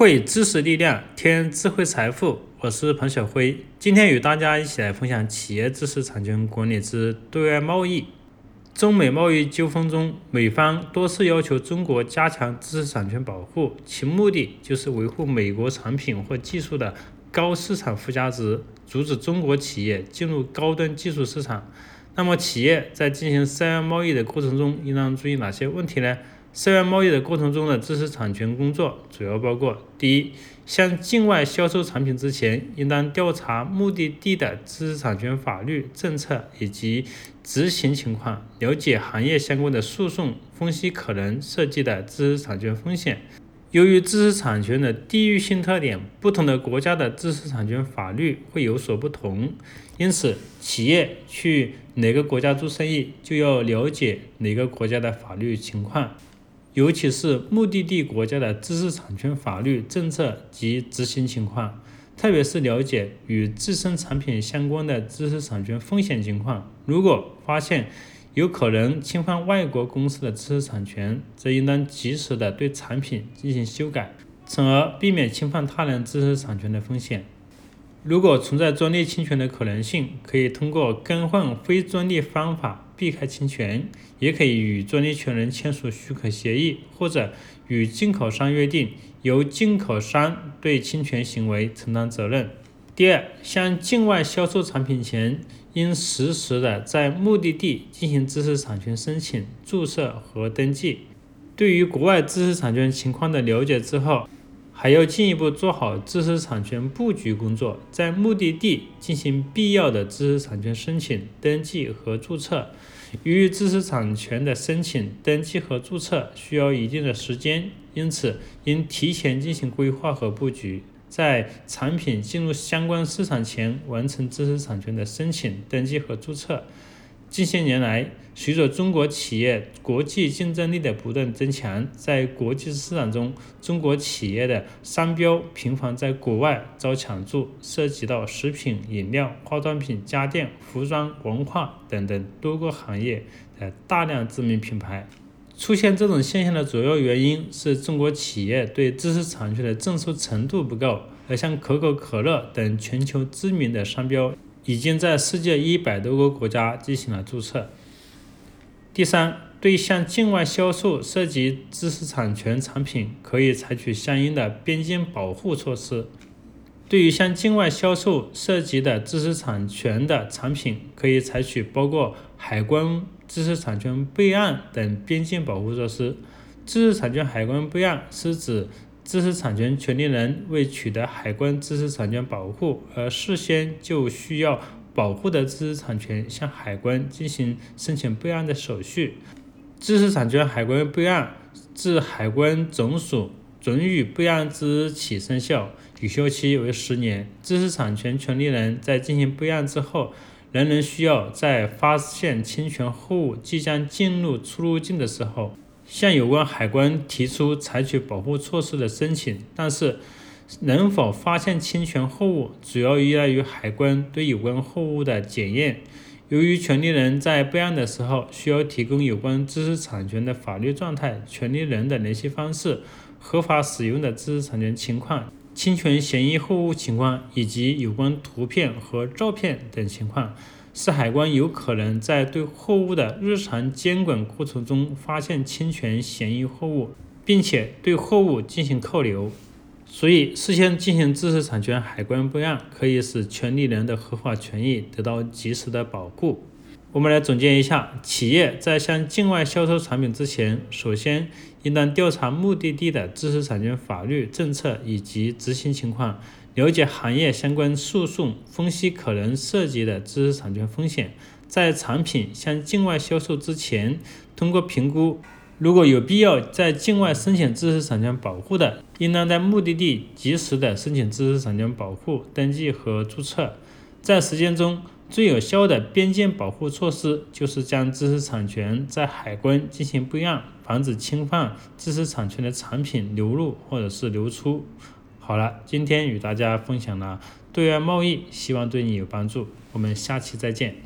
汇知识力量，添智慧财富。我是彭小辉，今天与大家一起来分享企业知识产权管理之对外贸易。中美贸易纠纷中，美方多次要求中国加强知识产权保护，其目的就是维护美国产品或技术的高市场附加值，阻止中国企业进入高端技术市场。那么，企业在进行涉外贸易的过程中，应当注意哪些问题呢？涉外贸易的过程中的知识产权工作主要包括：第一，向境外销售产品之前，应当调查目的地的知识产权法律政策以及执行情况，了解行业相关的诉讼，分析可能涉及的知识产权风险。由于知识产权的地域性特点，不同的国家的知识产权法律会有所不同，因此，企业去哪个国家做生意，就要了解哪个国家的法律情况。尤其是目的地国家的知识产权法律政策及执行情况，特别是了解与自身产品相关的知识产权风险情况。如果发现有可能侵犯外国公司的知识产权，则应当及时的对产品进行修改，从而避免侵犯他人知识产权的风险。如果存在专利侵权的可能性，可以通过更换非专利方法避开侵权，也可以与专利权人签署许可协议，或者与进口商约定，由进口商对侵权行为承担责任。第二，向境外销售产品前，应实时的在目的地进行知识产权申请、注册和登记。对于国外知识产权情况的了解之后，还要进一步做好知识产权布局工作，在目的地进行必要的知识产权申请、登记和注册。由于知识产权的申请、登记和注册需要一定的时间，因此应提前进行规划和布局，在产品进入相关市场前完成知识产权的申请、登记和注册。近些年来，随着中国企业国际竞争力的不断增强，在国际市场中，中国企业的商标频繁在国外遭抢注，涉及到食品、饮料、化妆品、家电、服装、文化等等多个行业的大量知名品牌。出现这种现象的主要原因是中国企业对知识产权的重视程度不够，而像可口可乐等全球知名的商标。已经在世界一百多个国家进行了注册。第三，对向境外销售涉及知识产权产品，可以采取相应的边境保护措施。对于向境外销售涉及的知识产权的产品，可以采取包括海关知识产权备案等边境保护措施。知识产权海关备案是指。知识产权权利人为取得海关知识产权保护而事先就需要保护的知识产权向海关进行申请备案的手续。知识产权海关备案自海关总署准予备案之日起生效，有效期为十年。知识产权权利人在进行备案之后，仍然需要在发现侵权货物即将进入出入境的时候。向有关海关提出采取保护措施的申请，但是能否发现侵权货物，主要依赖于海关对有关货物的检验。由于权利人在备案的时候需要提供有关知识产权的法律状态、权利人的联系方式、合法使用的知识产权情况、侵权嫌疑货物情况以及有关图片和照片等情况。使海关有可能在对货物的日常监管过程中发现侵权嫌疑货物，并且对货物进行扣留。所以，事先进行知识产权海关备案，可以使权利人的合法权益得到及时的保护。我们来总结一下：企业在向境外销售产品之前，首先应当调查目的地的知识产权法律政策以及执行情况。了解行业相关诉讼，分析可能涉及的知识产权风险。在产品向境外销售之前，通过评估，如果有必要在境外申请知识产权保护的，应当在目的地及时的申请知识产权保护登记和注册。在实践中，最有效的边境保护措施就是将知识产权在海关进行备案，防止侵犯知识产权的产品流入或者是流出。好了，今天与大家分享了对外贸易，希望对你有帮助。我们下期再见。